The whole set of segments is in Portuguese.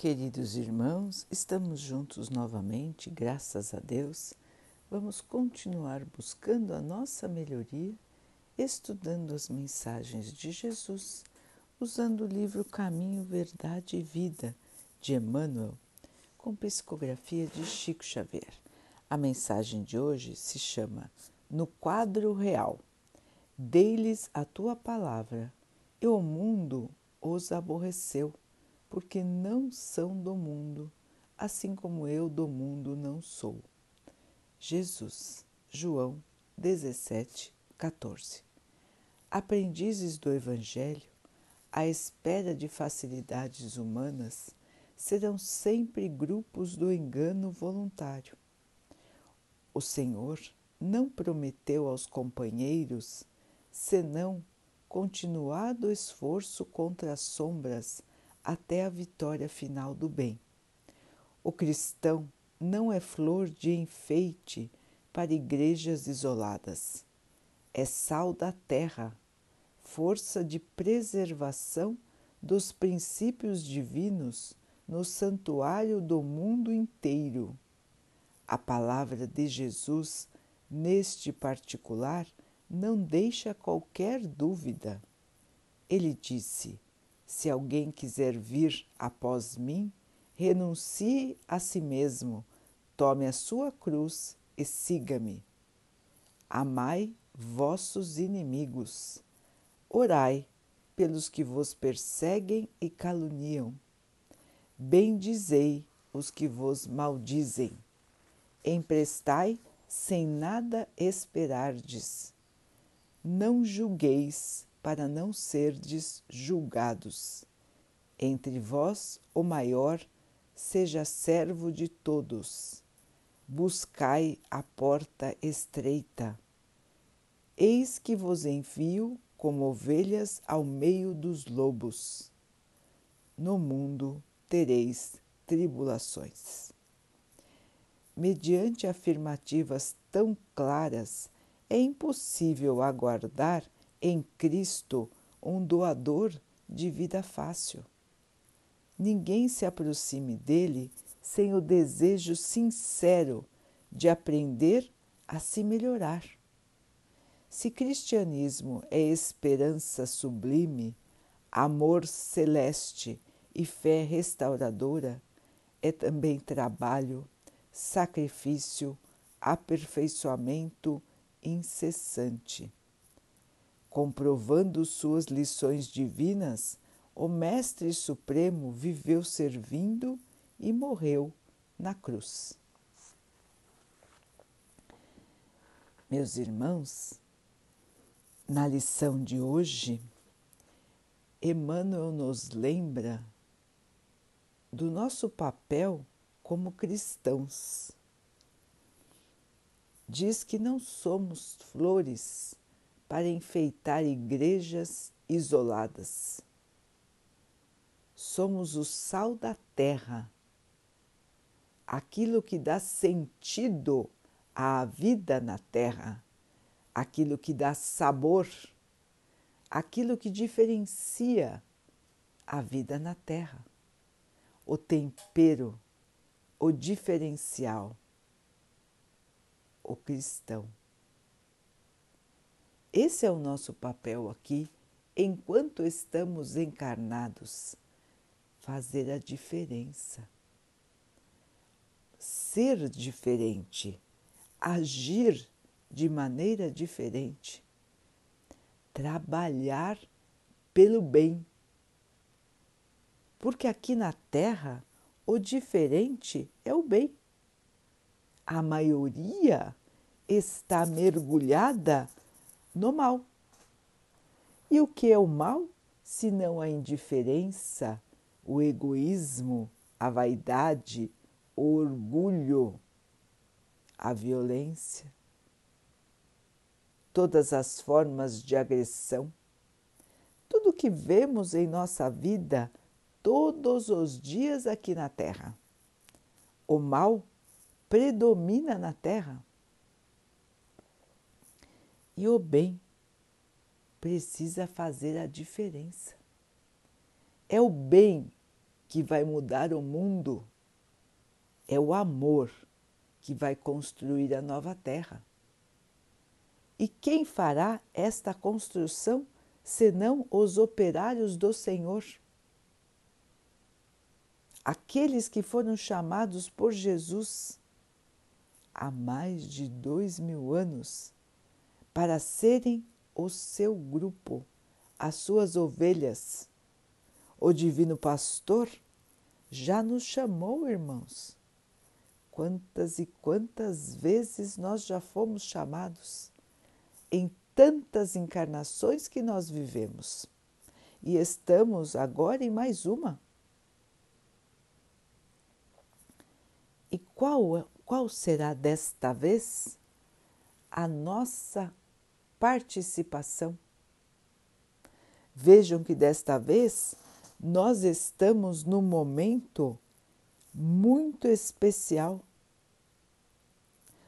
Queridos irmãos, estamos juntos novamente, graças a Deus. Vamos continuar buscando a nossa melhoria, estudando as mensagens de Jesus, usando o livro Caminho, Verdade e Vida de Emmanuel, com psicografia de Chico Xavier. A mensagem de hoje se chama No Quadro Real. Dei-lhes a tua palavra, e o mundo os aborreceu porque não são do mundo, assim como eu do mundo não sou. Jesus, João 17, 14. Aprendizes do Evangelho, à espera de facilidades humanas, serão sempre grupos do engano voluntário. O Senhor não prometeu aos companheiros senão continuado esforço contra as sombras até a vitória final do bem. O cristão não é flor de enfeite para igrejas isoladas. É sal da terra, força de preservação dos princípios divinos no santuário do mundo inteiro. A palavra de Jesus, neste particular, não deixa qualquer dúvida. Ele disse: se alguém quiser vir após mim, renuncie a si mesmo, tome a sua cruz e siga-me. Amai vossos inimigos, orai pelos que vos perseguem e caluniam. Bendizei os que vos maldizem. Emprestai sem nada esperardes. Não julgueis para não serdes julgados. Entre vós, o maior seja servo de todos. Buscai a porta estreita. Eis que vos envio como ovelhas ao meio dos lobos. No mundo tereis tribulações. Mediante afirmativas tão claras, é impossível aguardar em Cristo um doador de vida fácil. Ninguém se aproxime dele sem o desejo sincero de aprender a se melhorar. Se cristianismo é esperança sublime, amor celeste e fé restauradora, é também trabalho, sacrifício, aperfeiçoamento incessante. Comprovando suas lições divinas, o Mestre Supremo viveu servindo e morreu na cruz. Meus irmãos, na lição de hoje, Emmanuel nos lembra do nosso papel como cristãos. Diz que não somos flores para enfeitar igrejas isoladas. Somos o sal da terra, aquilo que dá sentido à vida na terra, aquilo que dá sabor, aquilo que diferencia a vida na terra, o tempero, o diferencial, o cristão. Esse é o nosso papel aqui, enquanto estamos encarnados, fazer a diferença. Ser diferente, agir de maneira diferente, trabalhar pelo bem. Porque aqui na Terra o diferente é o bem. A maioria está mergulhada no mal. E o que é o mal, se não a indiferença, o egoísmo, a vaidade, o orgulho, a violência, todas as formas de agressão, tudo que vemos em nossa vida todos os dias aqui na Terra. O mal predomina na Terra e o bem precisa fazer a diferença. É o bem que vai mudar o mundo, é o amor que vai construir a nova terra. E quem fará esta construção senão os operários do Senhor? Aqueles que foram chamados por Jesus há mais de dois mil anos para serem o seu grupo, as suas ovelhas. O Divino Pastor já nos chamou, irmãos. Quantas e quantas vezes nós já fomos chamados em tantas encarnações que nós vivemos. E estamos agora em mais uma. E qual, qual será desta vez a nossa participação? Vejam que desta vez nós estamos num momento muito especial.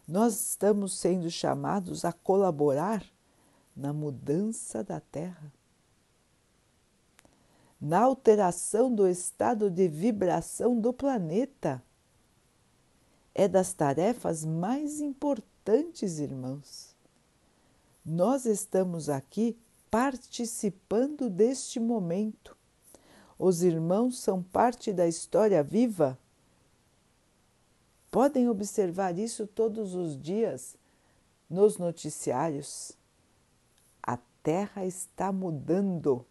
Nós estamos sendo chamados a colaborar na mudança da Terra, na alteração do estado de vibração do planeta. É das tarefas mais importantes, irmãos. Nós estamos aqui participando deste momento. Os irmãos são parte da história viva. Podem observar isso todos os dias nos noticiários. Terra está mudando.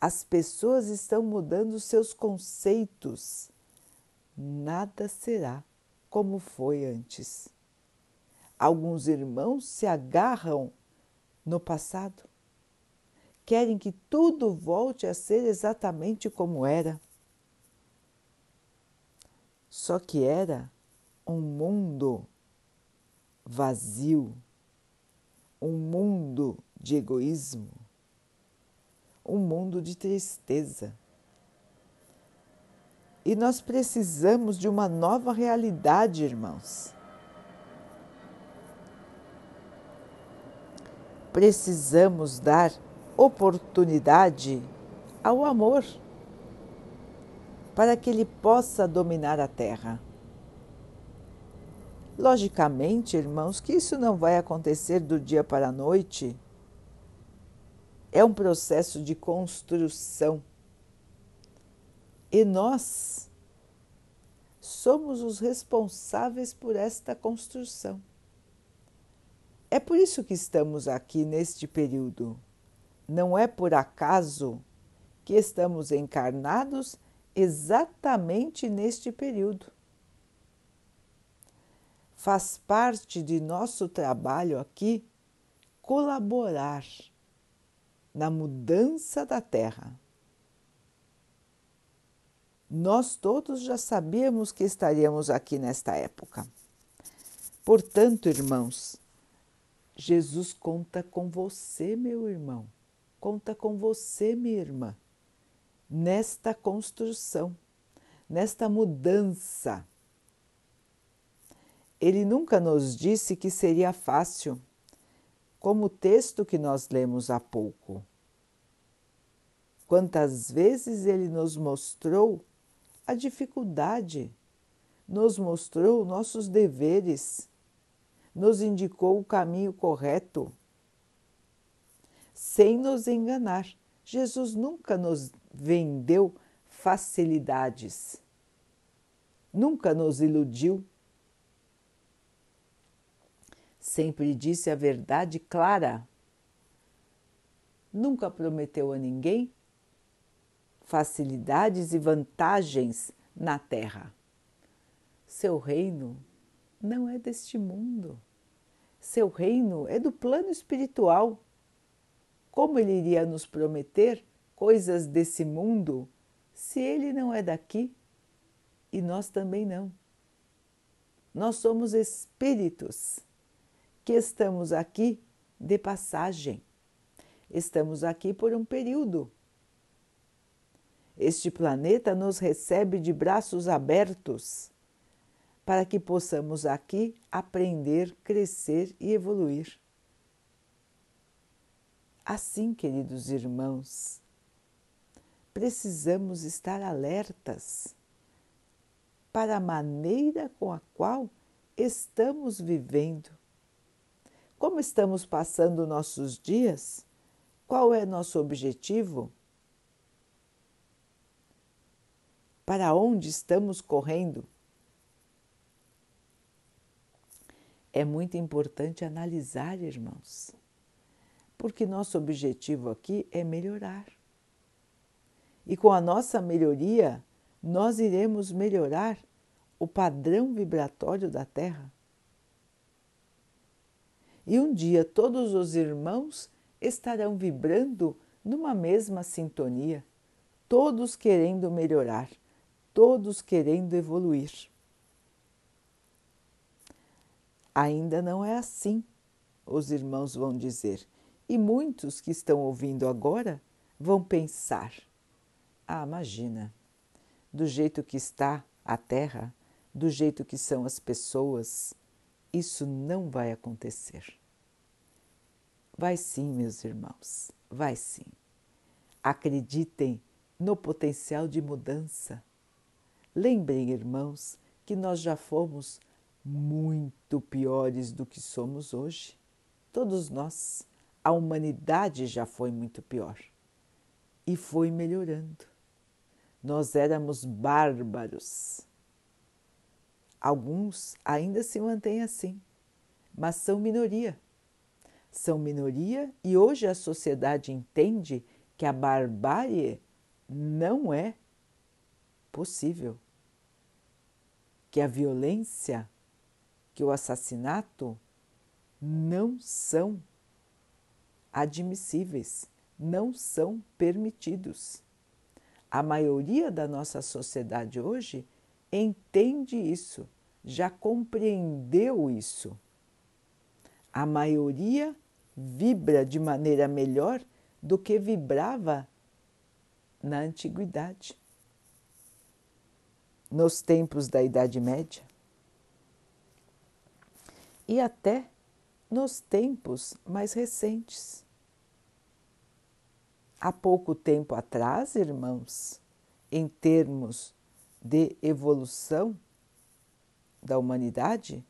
As pessoas estão mudando seus conceitos. Nada será como foi antes. Alguns irmãos se agarram no passado. Querem que tudo volte a ser exatamente como era. Só que era um mundo vazio, um mundo de egoísmo, um mundo de tristeza. E nós precisamos de uma nova realidade, irmãos. Precisamos dar oportunidade ao amor para que ele possa dominar a terra. Logicamente, irmãos, que isso não vai acontecer do dia para a noite. É um processo de construção. E nós somos os responsáveis por esta construção. É por isso que estamos aqui neste período. Não é por acaso que estamos encarnados exatamente neste período faz parte de nosso trabalho aqui colaborar na mudança da Terra. Nós todos já sabíamos que estaríamos aqui nesta época. Portanto, irmãos, Jesus conta com você, meu irmão, conta com você, minha irmã, nesta construção, nesta mudança ele nunca nos disse que seria fácil, como o texto que nós lemos há pouco. Quantas vezes ele nos mostrou a dificuldade, nos mostrou nossos deveres, nos indicou o caminho correto, sem nos enganar. Jesus nunca nos vendeu facilidades, nunca nos iludiu sempre disse a verdade clara. Nunca prometeu a ninguém facilidades e vantagens na terra. Seu reino não é deste mundo. Seu reino é do plano espiritual. Como ele iria nos prometer coisas desse mundo se ele não é daqui e nós também não? Nós somos espíritos que estamos aqui de passagem. Estamos aqui por um período. Este planeta nos recebe de braços abertos para que possamos aqui aprender, crescer e evoluir. Assim, queridos irmãos, precisamos estar alertas para a maneira com a qual estamos vivendo. Como estamos passando nossos dias? Qual é nosso objetivo? Para onde estamos correndo? É muito importante analisar, irmãos, porque nosso objetivo aqui é melhorar. E com a nossa melhoria, nós iremos melhorar o padrão vibratório da Terra. E um dia todos os irmãos estarão vibrando numa mesma sintonia, todos querendo melhorar, todos querendo evoluir. Ainda não é assim, os irmãos vão dizer, e muitos que estão ouvindo agora vão pensar: ah, imagina, do jeito que está a Terra, do jeito que são as pessoas, isso não vai acontecer. Vai sim, meus irmãos, vai sim. Acreditem no potencial de mudança. Lembrem, irmãos, que nós já fomos muito piores do que somos hoje. Todos nós. A humanidade já foi muito pior e foi melhorando. Nós éramos bárbaros. Alguns ainda se mantêm assim, mas são minoria. São minoria e hoje a sociedade entende que a barbárie não é possível. Que a violência, que o assassinato não são admissíveis, não são permitidos. A maioria da nossa sociedade hoje entende isso, já compreendeu isso. A maioria vibra de maneira melhor do que vibrava na antiguidade, nos tempos da Idade Média e até nos tempos mais recentes. Há pouco tempo atrás, irmãos, em termos de evolução da humanidade,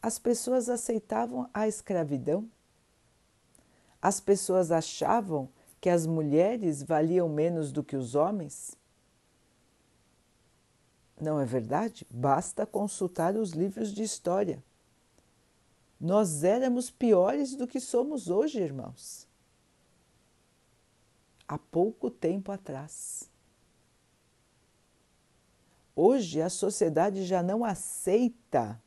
as pessoas aceitavam a escravidão. As pessoas achavam que as mulheres valiam menos do que os homens. Não é verdade? Basta consultar os livros de história. Nós éramos piores do que somos hoje, irmãos há pouco tempo atrás. Hoje a sociedade já não aceita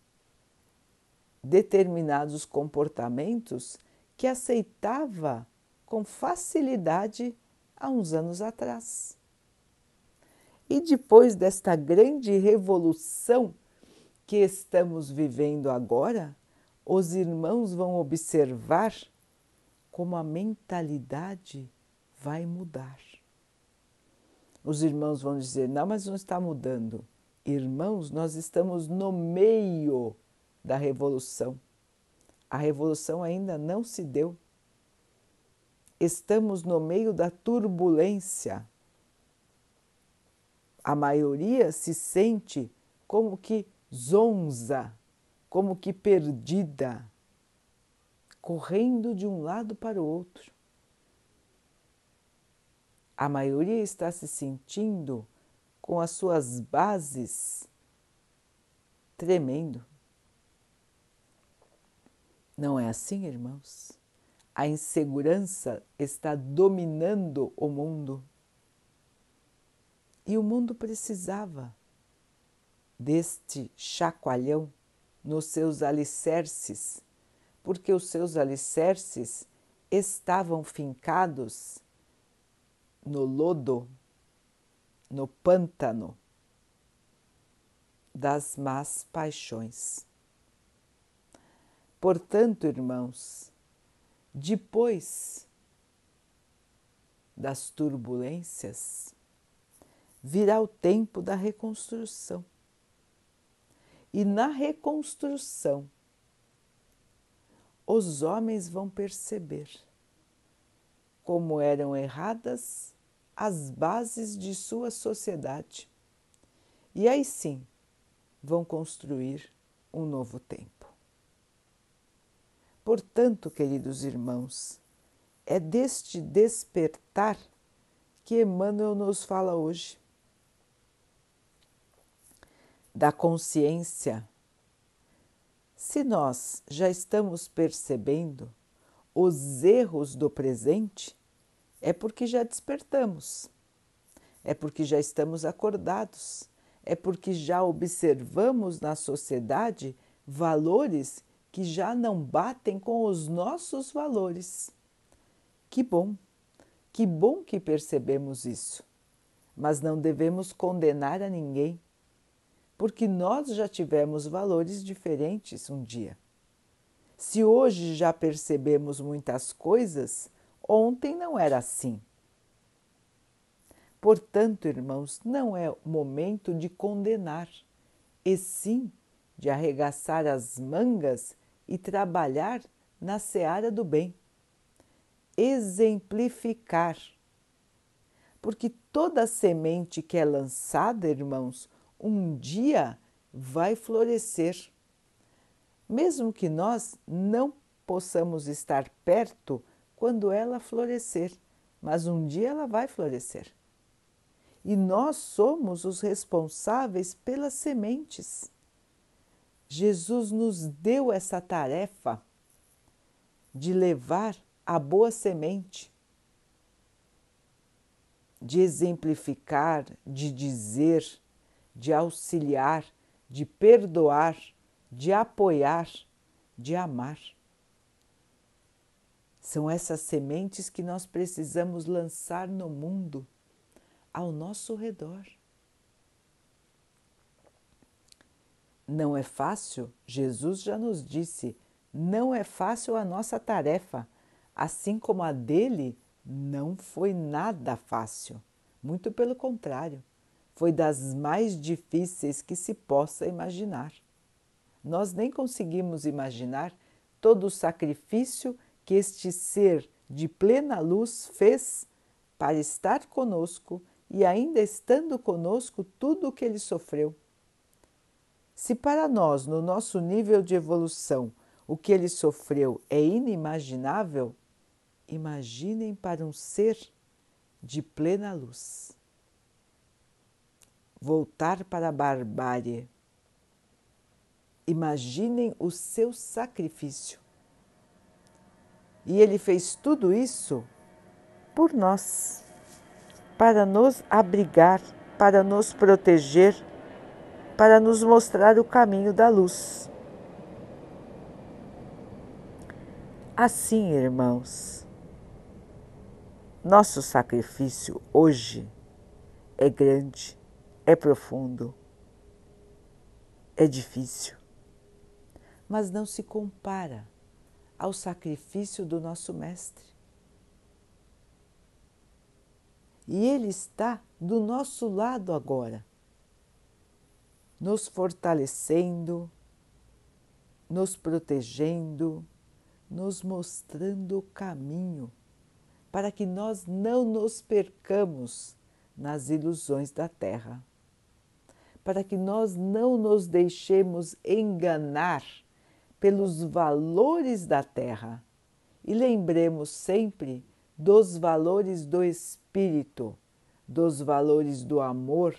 determinados comportamentos que aceitava com facilidade há uns anos atrás. E depois desta grande revolução que estamos vivendo agora, os irmãos vão observar como a mentalidade vai mudar. Os irmãos vão dizer: não, mas não está mudando. Irmãos, nós estamos no meio da revolução. A revolução ainda não se deu. Estamos no meio da turbulência. A maioria se sente como que zonza, como que perdida, correndo de um lado para o outro a maioria está se sentindo com as suas bases tremendo. Não é assim, irmãos? A insegurança está dominando o mundo. E o mundo precisava deste chacoalhão nos seus alicerces, porque os seus alicerces estavam fincados no lodo, no pântano das más paixões. Portanto, irmãos, depois das turbulências, virá o tempo da reconstrução. E na reconstrução, os homens vão perceber como eram erradas as bases de sua sociedade. E aí sim vão construir um novo tempo. Portanto, queridos irmãos, é deste despertar que Emmanuel nos fala hoje. Da consciência. Se nós já estamos percebendo os erros do presente, é porque já despertamos, é porque já estamos acordados, é porque já observamos na sociedade valores que já não batem com os nossos valores. Que bom, que bom que percebemos isso. Mas não devemos condenar a ninguém, porque nós já tivemos valores diferentes um dia. Se hoje já percebemos muitas coisas, ontem não era assim. Portanto, irmãos, não é momento de condenar, e sim de arregaçar as mangas e trabalhar na seara do bem. Exemplificar. Porque toda semente que é lançada, irmãos, um dia vai florescer. Mesmo que nós não possamos estar perto quando ela florescer, mas um dia ela vai florescer. E nós somos os responsáveis pelas sementes. Jesus nos deu essa tarefa de levar a boa semente, de exemplificar, de dizer, de auxiliar, de perdoar, de apoiar, de amar. São essas sementes que nós precisamos lançar no mundo, ao nosso redor. Não é fácil? Jesus já nos disse, não é fácil a nossa tarefa, assim como a dele não foi nada fácil. Muito pelo contrário, foi das mais difíceis que se possa imaginar. Nós nem conseguimos imaginar todo o sacrifício que este ser de plena luz fez para estar conosco e ainda estando conosco tudo o que ele sofreu. Se para nós, no nosso nível de evolução, o que ele sofreu é inimaginável, imaginem para um ser de plena luz. Voltar para a barbárie. Imaginem o seu sacrifício. E ele fez tudo isso por nós, para nos abrigar, para nos proteger para nos mostrar o caminho da luz. Assim, irmãos, nosso sacrifício hoje é grande, é profundo, é difícil, mas não se compara ao sacrifício do nosso Mestre. E Ele está do nosso lado agora nos fortalecendo, nos protegendo, nos mostrando o caminho para que nós não nos percamos nas ilusões da terra, para que nós não nos deixemos enganar pelos valores da terra e lembremos sempre dos valores do espírito, dos valores do amor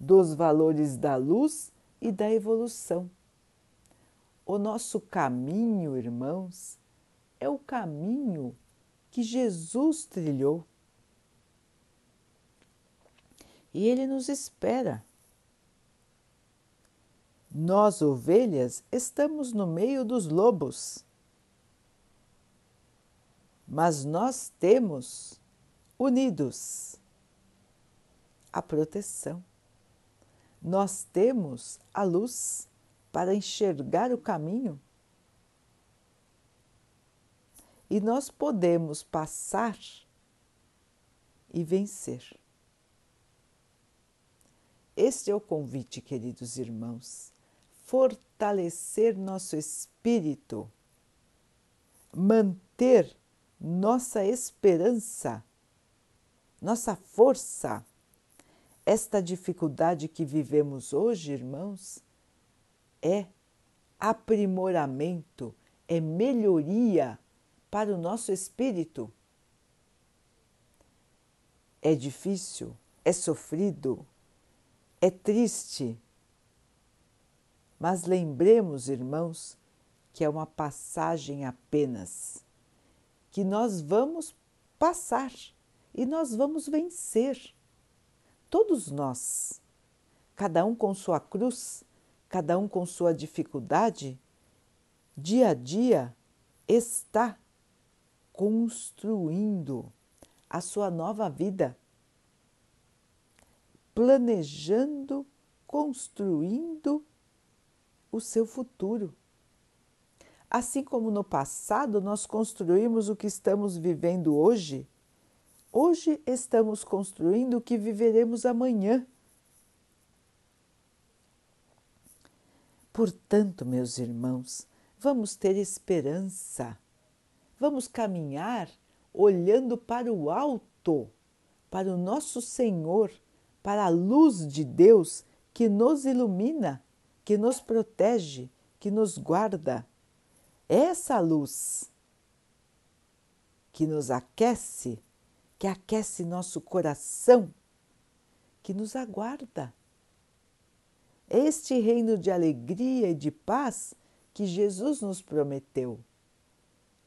dos valores da luz e da evolução. O nosso caminho, irmãos, é o caminho que Jesus trilhou. E ele nos espera. Nós, ovelhas, estamos no meio dos lobos. Mas nós temos unidos a proteção nós temos a luz para enxergar o caminho e nós podemos passar e vencer. Este é o convite, queridos irmãos, fortalecer nosso espírito, manter nossa esperança nossa força. Esta dificuldade que vivemos hoje, irmãos, é aprimoramento, é melhoria para o nosso espírito. É difícil, é sofrido, é triste, mas lembremos, irmãos, que é uma passagem apenas, que nós vamos passar e nós vamos vencer. Todos nós, cada um com sua cruz, cada um com sua dificuldade, dia a dia está construindo a sua nova vida, planejando, construindo o seu futuro. Assim como no passado nós construímos o que estamos vivendo hoje, hoje estamos construindo o que viveremos amanhã. Portanto, meus irmãos, vamos ter esperança, vamos caminhar olhando para o alto, para o nosso Senhor, para a luz de Deus que nos ilumina, que nos protege, que nos guarda. Essa luz que nos aquece, que aquece nosso coração, que nos aguarda este reino de alegria e de paz que Jesus nos prometeu.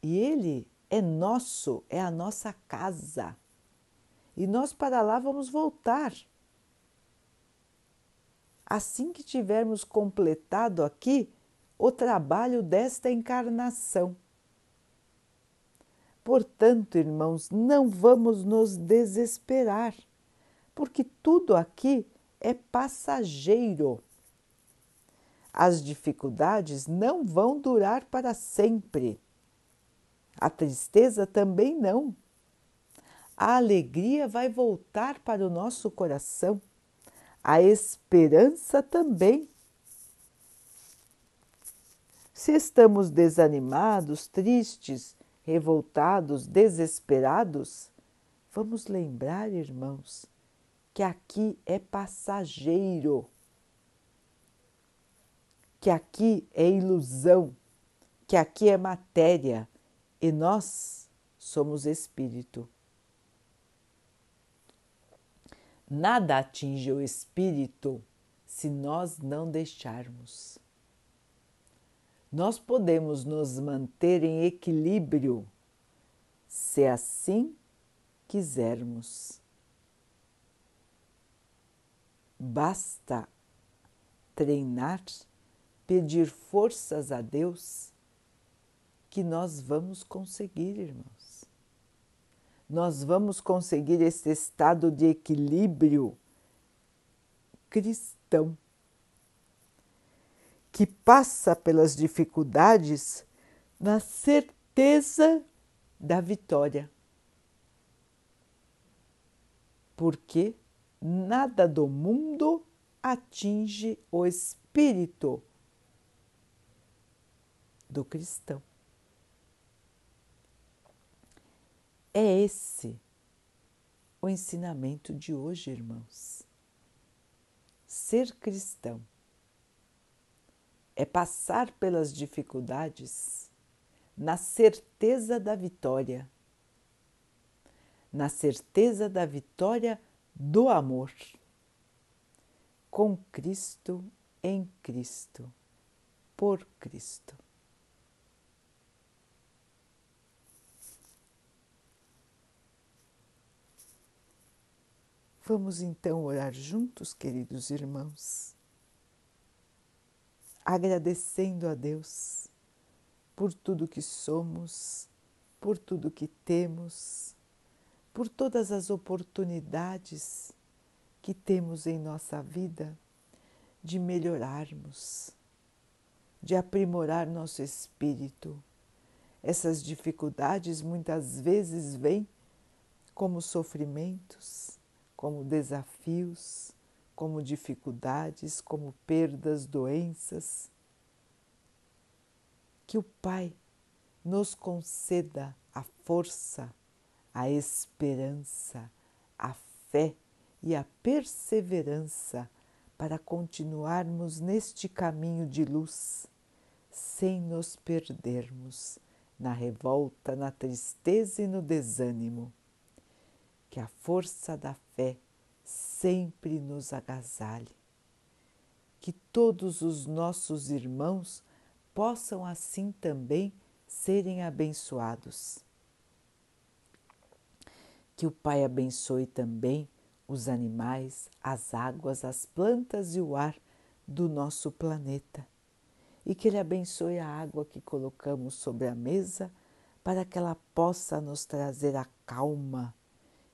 E ele é nosso, é a nossa casa. E nós para lá vamos voltar. Assim que tivermos completado aqui o trabalho desta encarnação. Portanto, irmãos, não vamos nos desesperar, porque tudo aqui é passageiro. As dificuldades não vão durar para sempre. A tristeza também não. A alegria vai voltar para o nosso coração. A esperança também. Se estamos desanimados, tristes, revoltados, desesperados, vamos lembrar, irmãos, que aqui é passageiro que aqui é ilusão, que aqui é matéria e nós somos espírito. Nada atinge o espírito se nós não deixarmos. Nós podemos nos manter em equilíbrio se assim quisermos. Basta treinar pedir forças a Deus que nós vamos conseguir, irmãos. Nós vamos conseguir esse estado de equilíbrio cristão que passa pelas dificuldades na certeza da vitória. Porque nada do mundo atinge o espírito do cristão. É esse o ensinamento de hoje, irmãos. Ser cristão é passar pelas dificuldades na certeza da vitória, na certeza da vitória do amor, com Cristo, em Cristo, por Cristo. Vamos então orar juntos, queridos irmãos, agradecendo a Deus por tudo que somos, por tudo que temos, por todas as oportunidades que temos em nossa vida de melhorarmos, de aprimorar nosso espírito. Essas dificuldades muitas vezes vêm como sofrimentos como desafios, como dificuldades, como perdas, doenças. Que o Pai nos conceda a força, a esperança, a fé e a perseverança para continuarmos neste caminho de luz, sem nos perdermos na revolta, na tristeza e no desânimo. Que a força da fé sempre nos agasalhe. Que todos os nossos irmãos possam assim também serem abençoados. Que o Pai abençoe também os animais, as águas, as plantas e o ar do nosso planeta. E que Ele abençoe a água que colocamos sobre a mesa para que ela possa nos trazer a calma